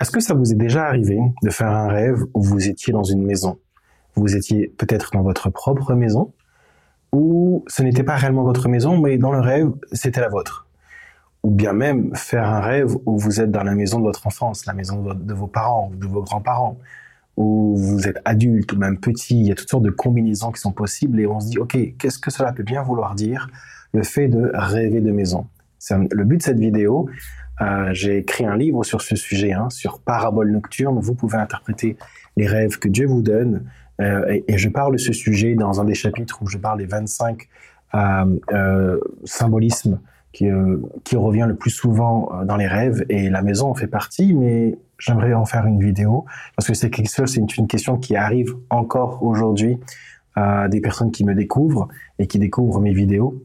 Est-ce que ça vous est déjà arrivé de faire un rêve où vous étiez dans une maison? Vous étiez peut-être dans votre propre maison, ou ce n'était pas réellement votre maison, mais dans le rêve, c'était la vôtre? Ou bien même faire un rêve où vous êtes dans la maison de votre enfance, la maison de vos parents, de vos grands-parents, où vous êtes adulte ou même petit, il y a toutes sortes de combinaisons qui sont possibles et on se dit, OK, qu'est-ce que cela peut bien vouloir dire, le fait de rêver de maison? Le but de cette vidéo, euh, j'ai écrit un livre sur ce sujet, hein, sur parabole nocturne. Vous pouvez interpréter les rêves que Dieu vous donne. Euh, et, je parle de ce sujet dans un des chapitres où je parle des 25 euh, symbolismes qui, qui revient le plus souvent dans les rêves. Et la maison en fait partie, mais j'aimerais en faire une vidéo parce que c'est une, question qui arrive encore aujourd'hui à des personnes qui me découvrent et qui découvrent mes vidéos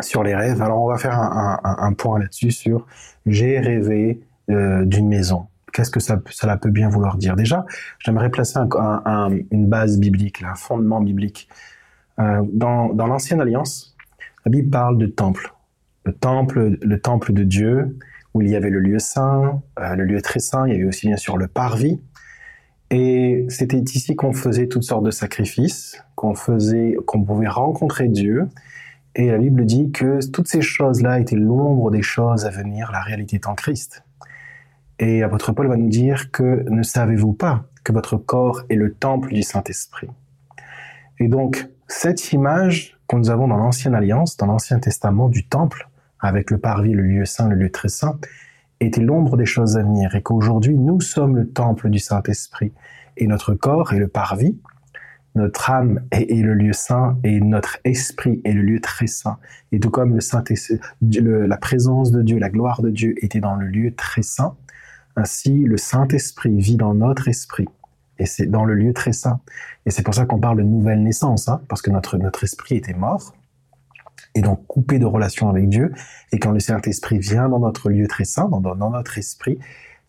sur les rêves. Alors on va faire un, point là-dessus sur j'ai rêvé euh, d'une maison. Qu'est-ce que ça, cela peut bien vouloir dire? Déjà, j'aimerais placer un, une base biblique, un fondement biblique. Euh, dans, dans l'ancienne alliance, la Bible parle de temple, le temple, le temple de Dieu, où il y avait le lieu saint, euh, le lieu très saint. Il y avait aussi bien sûr le parvis. Et c'était ici qu'on faisait toutes sortes de sacrifices, qu'on qu'on pouvait rencontrer Dieu et la Bible dit que toutes ces choses-là étaient l'ombre des choses à venir, la réalité est en Christ. Et apôtre Paul va nous dire que ne savez-vous pas que votre corps est le temple du Saint-Esprit? Et donc, cette image que nous avons dans l'Ancienne Alliance, dans l'Ancien Testament du temple, avec le parvis, le lieu saint, le lieu très saint, était l'ombre des choses à venir, et qu'aujourd'hui, nous sommes le temple du Saint-Esprit, et notre corps est le parvis, notre âme est, le lieu saint et notre esprit est le lieu très saint. Et tout comme le saint la présence de Dieu, la gloire de Dieu était dans le lieu très saint, ainsi le Saint-Esprit vit dans notre esprit. Et c'est dans le lieu très saint. Et c'est pour ça qu'on parle de nouvelle naissance, hein, parce que notre, notre esprit était mort, et donc coupé de relation avec Dieu. Et quand le Saint-Esprit vient dans notre lieu très saint, dans, dans notre esprit,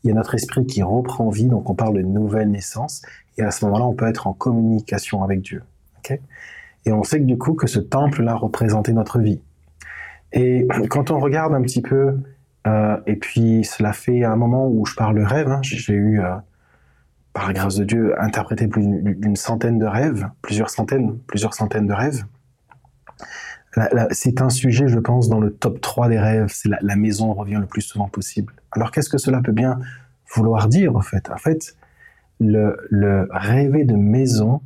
il y a notre esprit qui reprend vie, donc on parle de nouvelle naissance, et à ce moment-là, on peut être en communication avec Dieu. et on sait que du coup, que ce temple-là représentait notre vie. Et quand on regarde un petit peu, euh, et puis cela fait un moment où je parle de rêve, hein, j'ai eu, euh, par la grâce de Dieu, interprété plus d'une centaine de rêves, plusieurs centaines, plusieurs centaines de rêves. C'est un sujet, je pense, dans le top 3 des rêves, c'est la, maison revient le plus souvent possible. Alors qu'est-ce que cela peut bien vouloir dire, en fait? En fait, le, rêver de maison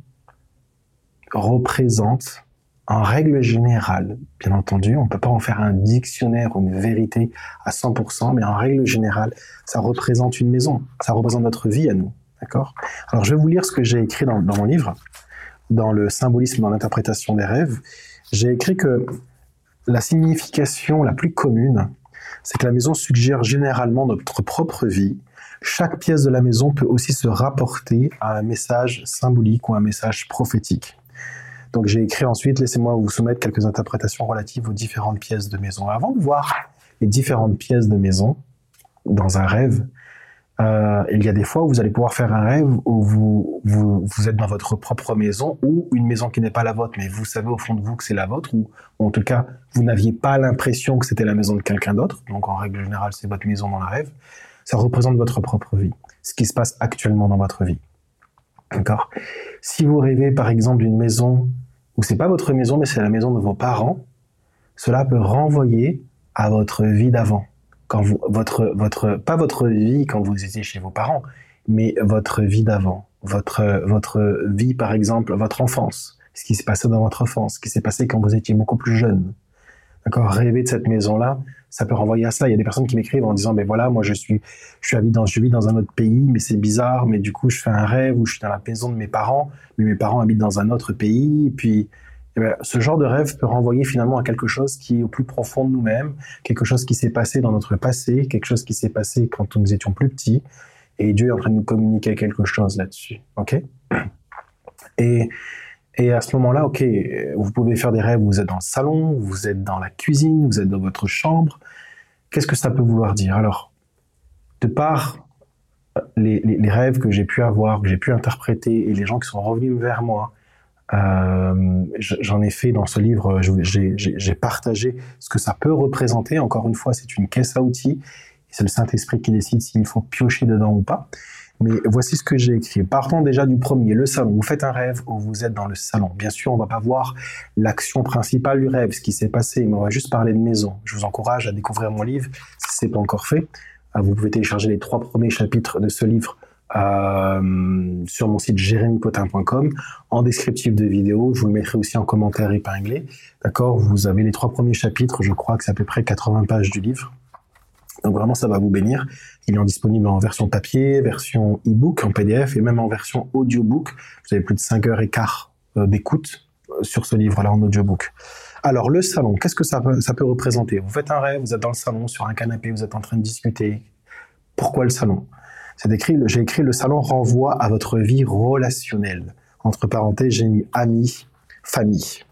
représente, en règle générale, bien entendu, on ne peut pas en faire un dictionnaire ou une vérité à 100%, mais en règle générale, ça représente une maison, ça représente notre vie à nous. D'accord? Alors je vais vous lire ce que j'ai écrit dans mon livre, dans le symbolisme dans l'interprétation des rêves. J'ai écrit que la signification la plus commune, c'est que la maison suggère généralement notre propre vie, chaque pièce de la maison peut aussi se rapporter à un message symbolique ou un message prophétique. Donc j'ai écrit ensuite, laissez-moi vous soumettre quelques interprétations relatives aux différentes pièces de maison. Avant de voir les différentes pièces de maison dans un rêve, euh, il y a des fois où vous allez pouvoir faire un rêve où vous, vous, êtes dans votre propre maison ou une maison qui n'est pas la vôtre, mais vous savez au fond de vous que c'est la vôtre, ou, en tout cas, vous n'aviez pas l'impression que c'était la maison de quelqu'un d'autre. Donc en règle générale, c'est votre maison dans le rêve ça représente votre propre vie, ce qui se passe actuellement dans votre vie. D'accord? Si vous rêvez par exemple d'une maison où c'est pas votre maison mais c'est la maison de vos parents, cela peut renvoyer à votre vie d'avant. Quand votre votre pas votre vie quand vous étiez chez vos parents, mais votre vie d'avant, votre votre vie par exemple, votre enfance, ce qui s'est passé dans votre enfance, ce qui s'est passé quand vous étiez beaucoup plus jeune. D'accord? Rêver de cette maison-là, ça peut renvoyer à ça. Il y a des personnes qui m'écrivent en disant, ben voilà, moi je suis, je suis dans, je vis dans un autre pays, mais c'est bizarre, mais du coup je fais un rêve où je suis dans la maison de mes parents, mais mes parents habitent dans un autre pays, et puis eh ben, ce genre de rêve peut renvoyer finalement à quelque chose qui est au plus profond de nous-mêmes, quelque chose qui s'est passé dans notre passé, quelque chose qui s'est passé quand nous étions plus petits, et Dieu est en train de nous communiquer quelque chose là-dessus. Ok? Et à ce moment-là, ok, vous pouvez faire des rêves, vous êtes dans le salon, vous êtes dans la cuisine, vous êtes dans votre chambre. Qu'est-ce que ça peut vouloir dire? Alors, de par euh, les, rêves que j'ai pu avoir, que j'ai pu interpréter, et les gens qui sont revenus vers moi, euh, j'en ai fait dans ce livre, j'ai partagé ce que ça peut représenter. Encore une fois, c'est une caisse à outils. C'est le Saint-Esprit qui décide s'il faut piocher dedans ou pas. Mais voici ce que j'ai écrit. Partons déjà du premier, le salon. Vous faites un rêve où vous êtes dans le salon. Bien sûr, on va pas voir l'action principale du rêve, ce qui s'est passé, mais on va juste parler de maison. Je vous encourage à découvrir mon livre si c'est pas encore fait. Euh, vous pouvez télécharger les trois premiers chapitres de ce livre euh, sur mon site jérémypotin.com en descriptif de vidéo. Je vous le mettrai aussi en commentaire épinglé. D'accord? Vous avez les trois premiers chapitres. Je crois que c'est à peu près 80 pages du livre. Donc vraiment, ça va vous bénir. Il est disponible en version papier, version e-book, en PDF et même en version audiobook. Vous avez plus de 5 heures et quart euh, d'écoute euh, sur ce livre-là en audiobook. Alors, le salon, qu'est-ce que ça peut représenter? Vous faites un rêve, vous êtes dans le salon, sur un canapé, vous êtes en train de discuter. Pourquoi le salon? C'est écrit, j'ai écrit le salon renvoie à votre vie relationnelle. Entre parenthèses, j'ai mis ami, famille.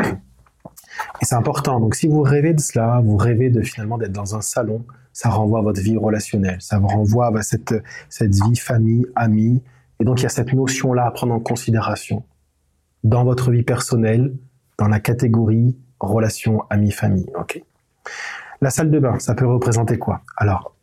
Et c'est important. Donc, si vous rêvez de cela, vous rêvez de finalement d'être dans un salon, ça renvoie à votre vie relationnelle. Ça vous renvoie à cette, cette vie famille, amis. Et donc, il y a cette notion-là à prendre en considération dans votre vie personnelle, dans la catégorie relation, amis, famille. OK? La salle de bain, ça peut représenter quoi? Alors,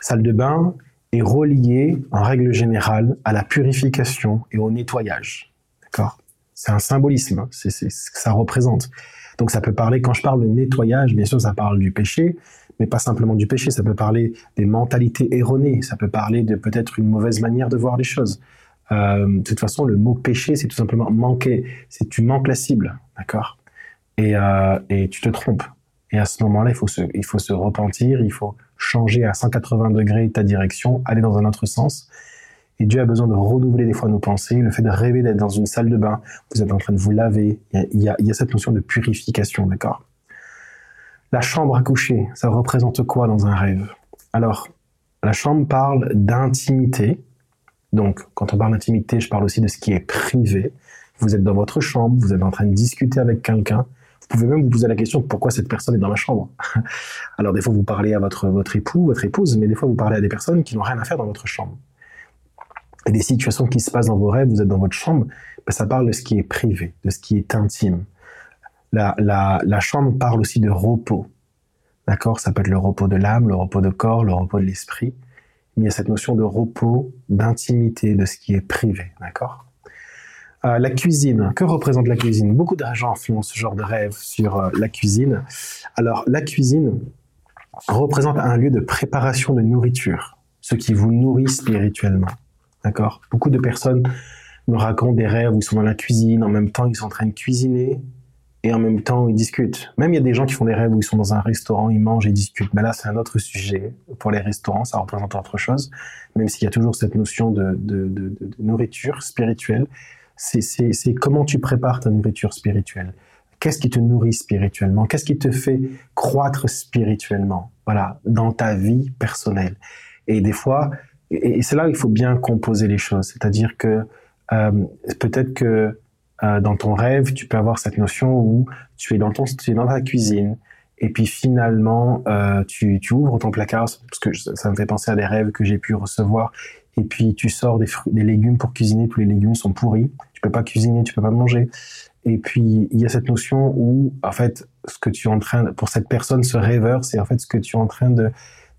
salle de bain est reliée, en règle générale, à la purification et au nettoyage. D'accord? C'est un symbolisme, hein. c'est ce que ça représente. Donc ça peut parler, quand je parle de nettoyage, bien sûr, ça parle du péché, mais pas simplement du péché, ça peut parler des mentalités erronées, ça peut parler de peut-être une mauvaise manière de voir les choses. Euh, de toute façon, le mot péché, c'est tout simplement manquer, c'est tu manques la cible, d'accord? Et, euh, et tu te trompes. Et à ce moment-là, il faut se, il faut se repentir, il faut changer à 180 degrés ta direction, aller dans un autre sens. Et Dieu a besoin de renouveler des fois nos pensées. Le fait de rêver d'être dans une salle de bain, vous êtes en train de vous laver, il y a, il y a cette notion de purification, d'accord? La chambre à coucher, ça représente quoi dans un rêve? Alors, la chambre parle d'intimité. Donc, quand on parle d'intimité, je parle aussi de ce qui est privé. Vous êtes dans votre chambre, vous êtes en train de discuter avec quelqu'un. Vous pouvez même vous poser la question pourquoi cette personne est dans ma chambre? Alors, des fois, vous parlez à votre, votre époux, votre épouse, mais des fois, vous parlez à des personnes qui n'ont rien à faire dans votre chambre et des situations qui se passent dans vos rêves, vous êtes dans votre chambre, ben ça parle de ce qui est privé, de ce qui est intime. La, la, la chambre parle aussi de repos. D'accord? Ça peut être le repos de l'âme, le repos de corps, le repos de l'esprit. Mais il y a cette notion de repos, d'intimité, de ce qui est privé. D'accord? Euh, La cuisine. Que représente la cuisine? Beaucoup de gens font ce genre de rêve sur euh, la cuisine. Alors, la cuisine représente un lieu de préparation de nourriture, ce qui vous nourrit spirituellement. D'accord? Beaucoup de personnes me racontent des rêves où ils sont dans la cuisine, en même temps ils sont en train de cuisiner et en même temps ils discutent. Même il y a des gens qui font des rêves où ils sont dans un restaurant, ils mangent et discutent. Mais là c'est un autre sujet. Pour les restaurants, ça représente autre chose. Même s'il y a toujours cette notion de nourriture spirituelle, c'est comment tu prépares ta nourriture spirituelle. Qu'est-ce qui te nourrit spirituellement? Qu'est-ce qui te fait croître spirituellement? Voilà, dans ta vie personnelle. Et des fois, et, c'est là où il faut bien composer les choses. C'est-à-dire que euh, peut-être que euh, dans ton rêve, tu peux avoir cette notion où tu es dans ton, tu es dans ta cuisine, et puis finalement, euh, tu, tu, ouvres ton placard, parce que ça me fait penser à des rêves que j'ai pu recevoir, et puis tu sors des, des légumes pour cuisiner, tous les légumes sont pourris, tu peux pas cuisiner, tu peux pas manger. Et puis il y a cette notion où, en fait, ce que tu es en train, pour cette personne, ce rêveur, c'est en fait ce que tu es en train de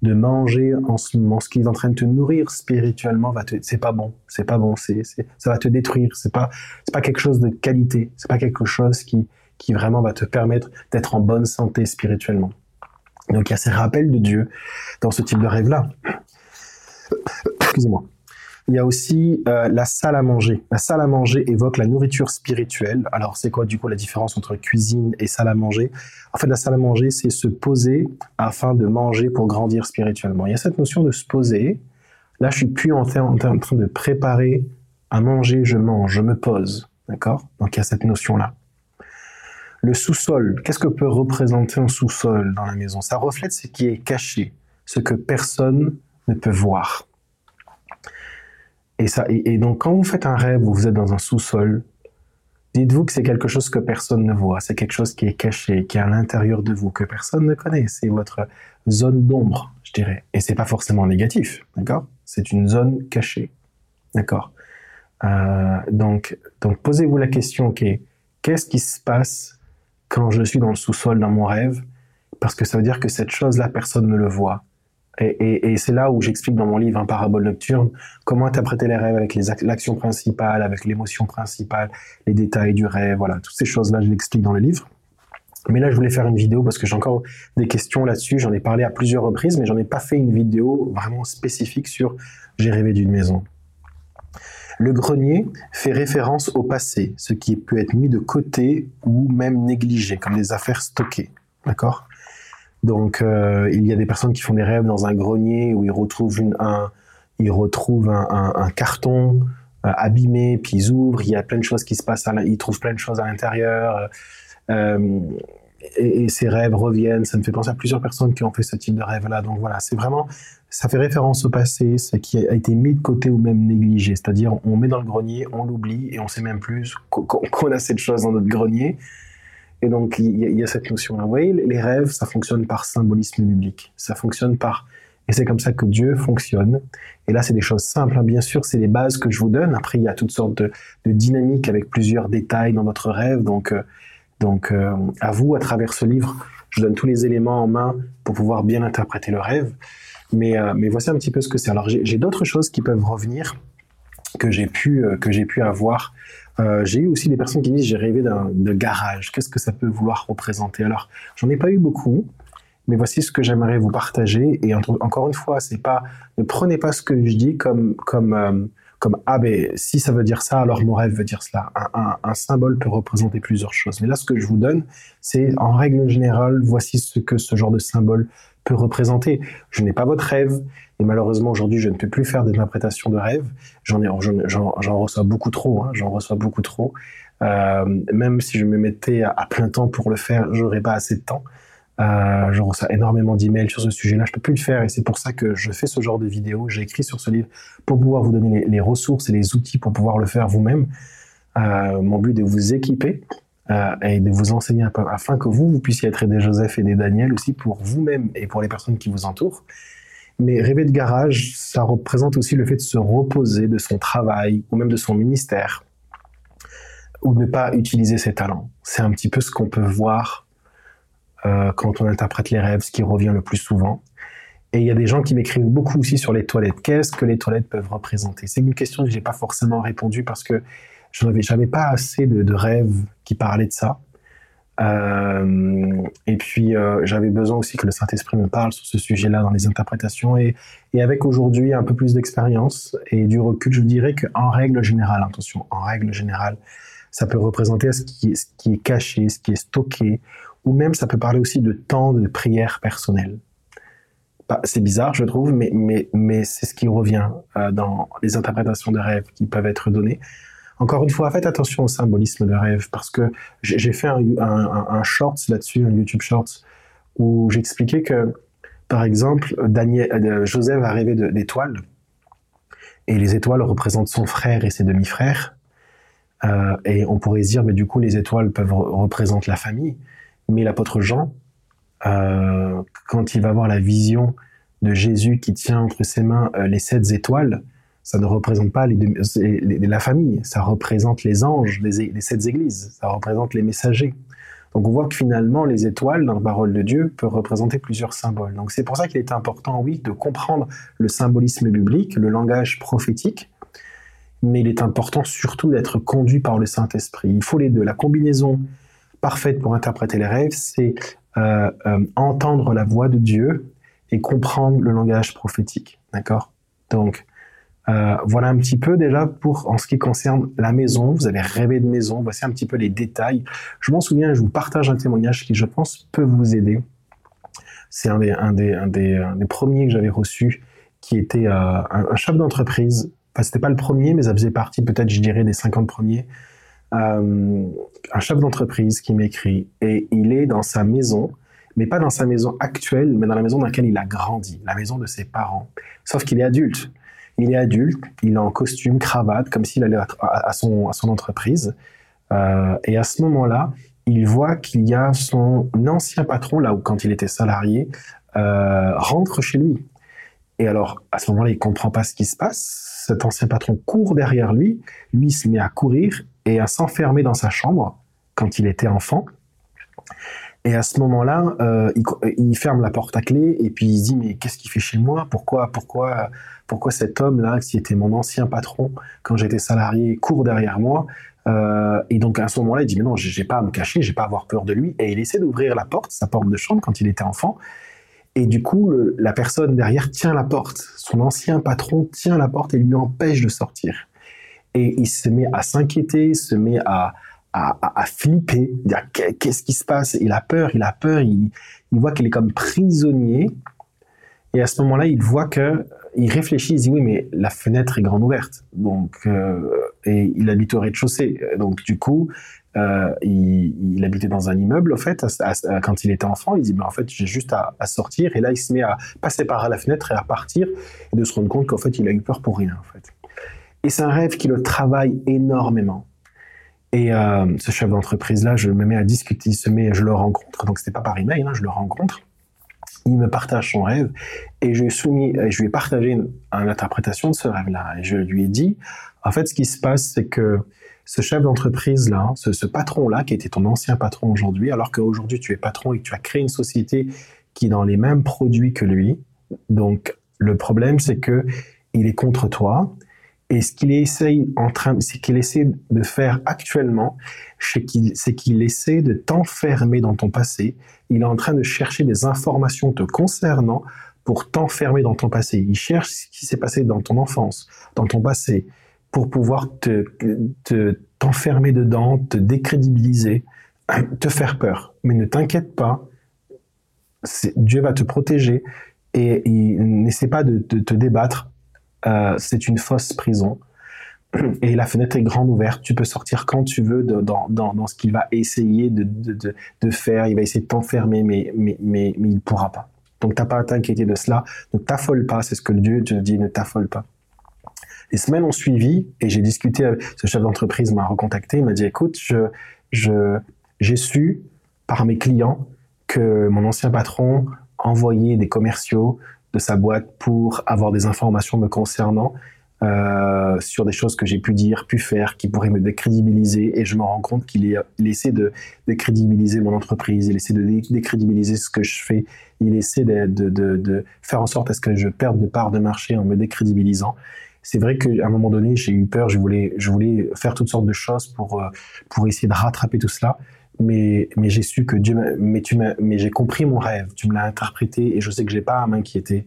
de manger en ce moment, ce qui est en train de te nourrir spirituellement, va te, c'est pas bon, c'est pas bon, c'est, ça va te détruire, c'est pas, c'est pas quelque chose de qualité, c'est pas quelque chose qui, qui vraiment va te permettre d'être en bonne santé spirituellement. Donc il y a ces rappels de Dieu dans ce type de rêve-là. Excusez-moi. Il y a aussi euh, la salle à manger. La salle à manger évoque la nourriture spirituelle. Alors, c'est quoi du coup la différence entre cuisine et salle à manger? En fait, la salle à manger, c'est se poser afin de manger pour grandir spirituellement. Il y a cette notion de se poser. Là, je suis plus en, en train de préparer à manger, je mange, je me pose. D'accord? Donc, il y a cette notion-là. Le sous-sol, qu'est-ce que peut représenter un sous-sol dans la maison? Ça reflète ce qui est caché, ce que personne ne peut voir. Et, ça, et, donc, quand vous faites un rêve où vous êtes dans un sous-sol, dites-vous que c'est quelque chose que personne ne voit. C'est quelque chose qui est caché, qui est à l'intérieur de vous, que personne ne connaît. C'est votre zone d'ombre, je dirais. Et c'est pas forcément négatif, d'accord? C'est une zone cachée, d'accord? Euh, Donc, posez-vous la question qu'est-ce qui se passe quand je suis dans le sous-sol dans mon rêve? Parce que ça veut dire que cette chose-là, personne ne le voit. Et, c'est là où j'explique dans mon livre, un parabole nocturne, comment interpréter les rêves avec l'action principale, avec l'émotion principale, les détails du rêve, voilà, toutes ces choses-là, je l'explique dans le livre. Mais là, je voulais faire une vidéo parce que j'ai encore des questions là-dessus. J'en ai parlé à plusieurs reprises, mais j'en ai pas fait une vidéo vraiment spécifique sur j'ai rêvé d'une maison. Le grenier fait référence au passé, ce qui peut être mis de côté ou même négligé, comme des affaires stockées. D'accord? Donc, euh, il y a des personnes qui font des rêves dans un grenier où ils retrouvent, un, ils retrouvent un, carton euh, abîmé, puis ils ouvrent, il y a plein de choses qui se passent, ils trouvent plein de choses à l'intérieur. Euh, et, ces rêves reviennent. Ça me fait penser à plusieurs personnes qui ont fait ce type de rêve-là. Donc voilà, c'est vraiment, ça fait référence au passé, ce qui a été mis de côté ou même négligé. C'est-à-dire, on met dans le grenier, on l'oublie et on sait même plus qu'on a cette chose dans notre grenier. Et donc, il y, a cette notion-là. Vous voyez, les rêves, ça fonctionne par symbolisme biblique. Ça fonctionne par... Et c'est comme ça que Dieu fonctionne. Et là, c'est des choses simples. Hein. Bien sûr, c'est les bases que je vous donne. Après, il y a toutes sortes de, dynamiques avec plusieurs détails dans votre rêve. Donc, euh, donc, euh, à vous, à travers ce livre, je donne tous les éléments en main pour pouvoir bien interpréter le rêve. Mais, euh, mais voici un petit peu ce que c'est. Alors, j'ai d'autres choses qui peuvent revenir que j'ai pu, que j'ai pu avoir euh, j'ai eu aussi des personnes qui disent j'ai rêvé de garage. Qu'est-ce que ça peut vouloir représenter? Alors, j'en ai pas eu beaucoup, mais voici ce que j'aimerais vous partager. Et encore une fois, c'est pas ne prenez pas ce que je dis comme comme euh, comme ah ben si ça veut dire ça, alors mon rêve veut dire cela. Un, symbole peut représenter plusieurs choses. Mais là, ce que je vous donne, c'est en règle générale, voici ce que ce genre de symbole peut représenter. Je n'ai pas votre rêve, et malheureusement, aujourd'hui, je ne peux plus faire d'interprétation de rêve. J'en reçois beaucoup trop. Hein, j'en reçois beaucoup trop. Euh, même si je me mettais à, plein temps pour le faire, j'aurais pas assez de temps. Je reçois énormément d'emails sur ce sujet-là. Je peux plus le faire, et c'est pour ça que je fais ce genre de vidéo. J'ai écrit sur ce livre pour pouvoir vous donner les, ressources et les outils pour pouvoir le faire vous-même. Euh, mon but est de vous équiper euh, et de vous enseigner afin que vous, vous puissiez être des Joseph et des Daniel aussi pour vous-même et pour les personnes qui vous entourent. Mais rêver de garage, ça représente aussi le fait de se reposer de son travail ou même de son ministère ou de ne pas utiliser ses talents. C'est un petit peu ce qu'on peut voir euh, quand on interprète les rêves, ce qui revient le plus souvent. Et il y a des gens qui m'écrivent beaucoup aussi sur les toilettes. Qu'est-ce que les toilettes peuvent représenter? C'est une question que j'ai pas forcément répondu parce que je n'avais pas assez de, rêves qui parlaient de ça. Euh, et puis euh, j'avais besoin aussi que le Saint-Esprit me parle sur ce sujet-là dans les interprétations. Et, avec aujourd'hui un peu plus d'expérience et du recul, je dirais qu'en règle générale, attention, en règle générale, ça peut représenter ce qui est caché, ce qui est stocké, ou même ça peut parler aussi de temps de prière personnelle. Bah, c'est bizarre, je trouve, mais, c'est ce qui revient euh, dans les interprétations de rêves qui peuvent être données. Encore une fois, faites attention au symbolisme de rêve parce que j'ai fait un, shorts là-dessus, un YouTube Shorts, où j'expliquais que, par exemple, euh, Joseph a rêvé d'étoiles et les étoiles représentent son frère et ses demi-frères. Euh, et on pourrait se dire, mais du coup, les étoiles peuvent représenter la famille. Mais l'apôtre Jean, euh, quand il va voir la vision de Jésus qui tient entre ses mains euh, les sept étoiles, ça ne représente pas les, la famille, ça représente les anges les, les sept églises, ça représente les messagers. Donc on voit que finalement les étoiles dans la parole de Dieu peuvent représenter plusieurs symboles. Donc c'est pour ça qu'il est important, oui, de comprendre le symbolisme biblique, le langage prophétique, mais il est important surtout d'être conduit par le Saint-Esprit. Il faut les deux. La combinaison parfaite pour interpréter les rêves, c'est euh, euh, entendre la voix de Dieu et comprendre le langage prophétique. D'accord? Donc, euh, voilà un petit peu déjà pour en ce qui concerne la maison. Vous avez rêvé de maison. Voici un petit peu les détails. Je m'en souviens, je vous partage un témoignage qui, je pense, peut vous aider. C'est un des, un, un, des, premiers que j'avais reçu, qui était un, chef d'entreprise. Enfin, c'était pas le premier, mais ça faisait partie, peut-être, je dirais, des 50 premiers. Euh, un chef d'entreprise qui m'écrit et il est dans sa maison, mais pas dans sa maison actuelle, mais dans la maison dans laquelle il a grandi, la maison de ses parents. Sauf qu'il est adulte. Il est adulte, il est en costume, cravate, comme s'il allait à, son, entreprise. Euh, et à ce moment-là, il voit qu'il y a son ancien patron, là où quand il était salarié, euh, rentre chez lui. Et alors, à ce moment-là, il comprend pas ce qui se passe. Cet ancien patron court derrière lui. Lui se met à courir et à s'enfermer dans sa chambre quand il était enfant. Et à ce moment-là, euh, il, il, ferme la porte à clé et puis il se dit mais qu'est-ce qu'il fait chez moi? Pourquoi, pourquoi, pourquoi cet homme-là, qui était mon ancien patron quand j'étais salarié, court derrière moi? Euh, Et donc à ce moment-là, il dit mais non, j'ai pas à me cacher, j'ai pas à avoir peur de lui. Et il essaie d'ouvrir la porte, sa porte de chambre quand il était enfant. Et du coup, la personne derrière tient la porte. Son ancien patron tient la porte et lui empêche de sortir. Et il se met à s'inquiéter, se met à, à, à, flipper, dire qu'est-ce qui se passe? Il a peur, il a peur, il, il voit qu'il est comme prisonnier. Et à ce moment-là, il voit que, il réfléchit, il dit oui, mais la fenêtre est grande ouverte. Donc, euh, et il habite au rez-de-chaussée. Donc, du coup, euh, il, il, habitait dans un immeuble, en fait, à, quand il était enfant. Il dit, mais en fait, j'ai juste à, à, sortir. Et là, il se met à passer par la fenêtre et à partir, et de se rendre compte qu'en fait, il a eu peur pour rien, en fait. Et c'est un rêve qui le travaille énormément. Et euh, ce chef d'entreprise-là, je me mets à discuter, je le rencontre, donc c'était pas par email, hein, je le rencontre. Il me partage son rêve et je lui ai je partagé une, interprétation de ce rêve-là. Et je lui ai dit, en fait, ce qui se passe, c'est que ce chef d'entreprise-là, ce, ce patron-là, qui était ton ancien patron aujourd'hui, alors qu'aujourd'hui tu es patron et que tu as créé une société qui est dans les mêmes produits que lui, donc le problème, c'est que il est contre toi et ce qu'il essaye en train, qu'il essaie de faire actuellement, c'est qu'il essaie de t'enfermer dans ton passé. Il est en train de chercher des informations te concernant pour t'enfermer dans ton passé. Il cherche ce qui s'est passé dans ton enfance, dans ton passé, pour pouvoir te, te t'enfermer dedans, te décrédibiliser, te faire peur. Mais ne t'inquiète pas, Dieu va te protéger et il n'essaie pas de te débattre euh, c'est une fausse prison. Et la fenêtre est grande ouverte. Tu peux sortir quand tu veux dans, dans, dans, ce qu'il va essayer de, de, de, faire. Il va essayer de t'enfermer, mais, mais, mais, mais il ne pourra pas. Donc, t'as pas à t'inquiéter de cela. Ne t'affole pas. C'est ce que Dieu te dit. Ne t'affole pas. Les semaines ont suivi et j'ai discuté avec ce chef d'entreprise m'a recontacté. Il m'a dit, écoute, je, je, j'ai su par mes clients que mon ancien patron envoyait des commerciaux de sa boîte pour avoir des informations me concernant euh, sur des choses que j'ai pu dire, pu faire, qui pourraient me décrédibiliser. Et je me rends compte qu'il il essaie de décrédibiliser mon entreprise, il essaie de décrédibiliser ce que je fais, il essaie de, faire en sorte à ce que je perde de part de marché en me décrédibilisant. C'est vrai qu'à un moment donné, j'ai eu peur, je voulais, faire toutes sortes de choses pour, euh, pour essayer de rattraper tout cela mais, mais j'ai su que Dieu, mais tu mais j'ai compris mon rêve, tu me l'as interprété et je sais que j'ai pas à m'inquiéter.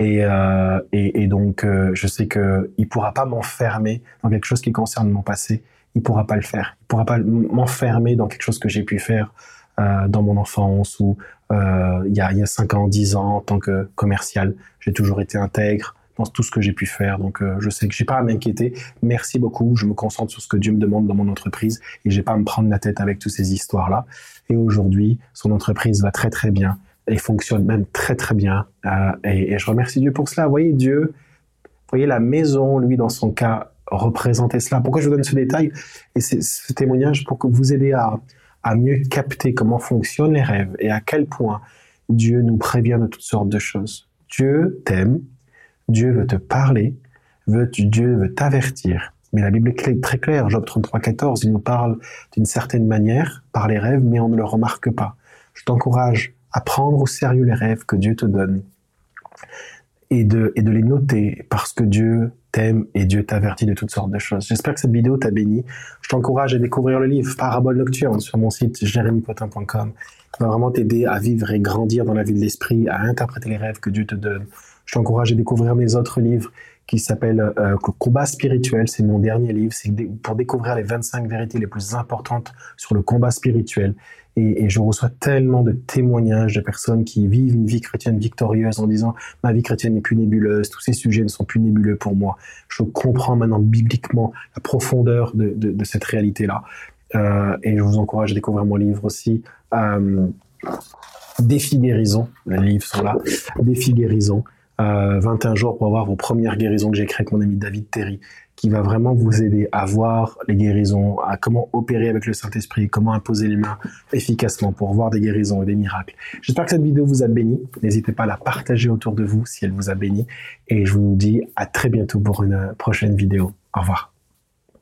Et, euh, et, donc, euh, je sais que il pourra pas m'enfermer dans quelque chose qui concerne mon passé. Il pourra pas le faire. Il pourra pas m'enfermer dans quelque chose que j'ai pu faire euh, dans mon enfance ou il y a il y a cinq ans, dix ans en tant que commercial. J'ai toujours été intègre tout ce que j'ai pu faire. Donc, euh, je sais que j'ai pas à m'inquiéter. Merci beaucoup. Je me concentre sur ce que Dieu me demande dans mon entreprise et j'ai pas à me prendre la tête avec toutes ces histoires-là. Et aujourd'hui, son entreprise va très très bien et fonctionne même très très bien. Euh, et, je remercie Dieu pour cela. Vous voyez, Dieu, vous voyez la maison, lui, dans son cas, représentait cela. Pourquoi je vous donne ce détail et ce témoignage pour que vous aider à, à mieux capter comment fonctionnent les rêves et à quel point Dieu nous prévient de toutes sortes de choses. Dieu t'aime, Dieu veut te parler, veut, Dieu veut t'avertir. Mais la Bible est très claire, Job 33, 14, il nous parle d'une certaine manière par les rêves, mais on ne le remarque pas. Je t'encourage à prendre au sérieux les rêves que Dieu te donne et de, les noter parce que Dieu t'aime et Dieu t'avertit de toutes sortes de choses. J'espère que cette vidéo t'a béni. Je t'encourage à découvrir le livre Parabole Nocturne sur mon site jérémypotin.com qui va vraiment t'aider à vivre et grandir dans la vie de l'esprit, à interpréter les rêves que Dieu te donne. Je t'encourage à découvrir mes autres livres qui s'appellent euh, Combat spirituel. C'est mon dernier livre. C'est pour découvrir les 25 vérités les plus importantes sur le combat spirituel. Et, je reçois tellement de témoignages de personnes qui vivent une vie chrétienne victorieuse en disant ma vie chrétienne n'est plus nébuleuse, tous ces sujets ne sont plus nébuleux pour moi. Je comprends maintenant bibliquement la profondeur de, de, de cette réalité-là. Euh, et je vous encourage à découvrir mon livre aussi. Euh, Défi guérison, les livres sont là. Défi guérison. Euh, 21 jours pour avoir vos premières guérisons que j'ai créées avec mon ami David Terry, qui va vraiment vous aider à voir les guérisons, à comment opérer avec le Saint-Esprit, comment imposer les mains efficacement pour voir des guérisons et des miracles. J'espère que cette vidéo vous a béni. N'hésitez pas à la partager autour de vous si elle vous a béni. Et je vous dis à très bientôt pour une prochaine vidéo. Au revoir.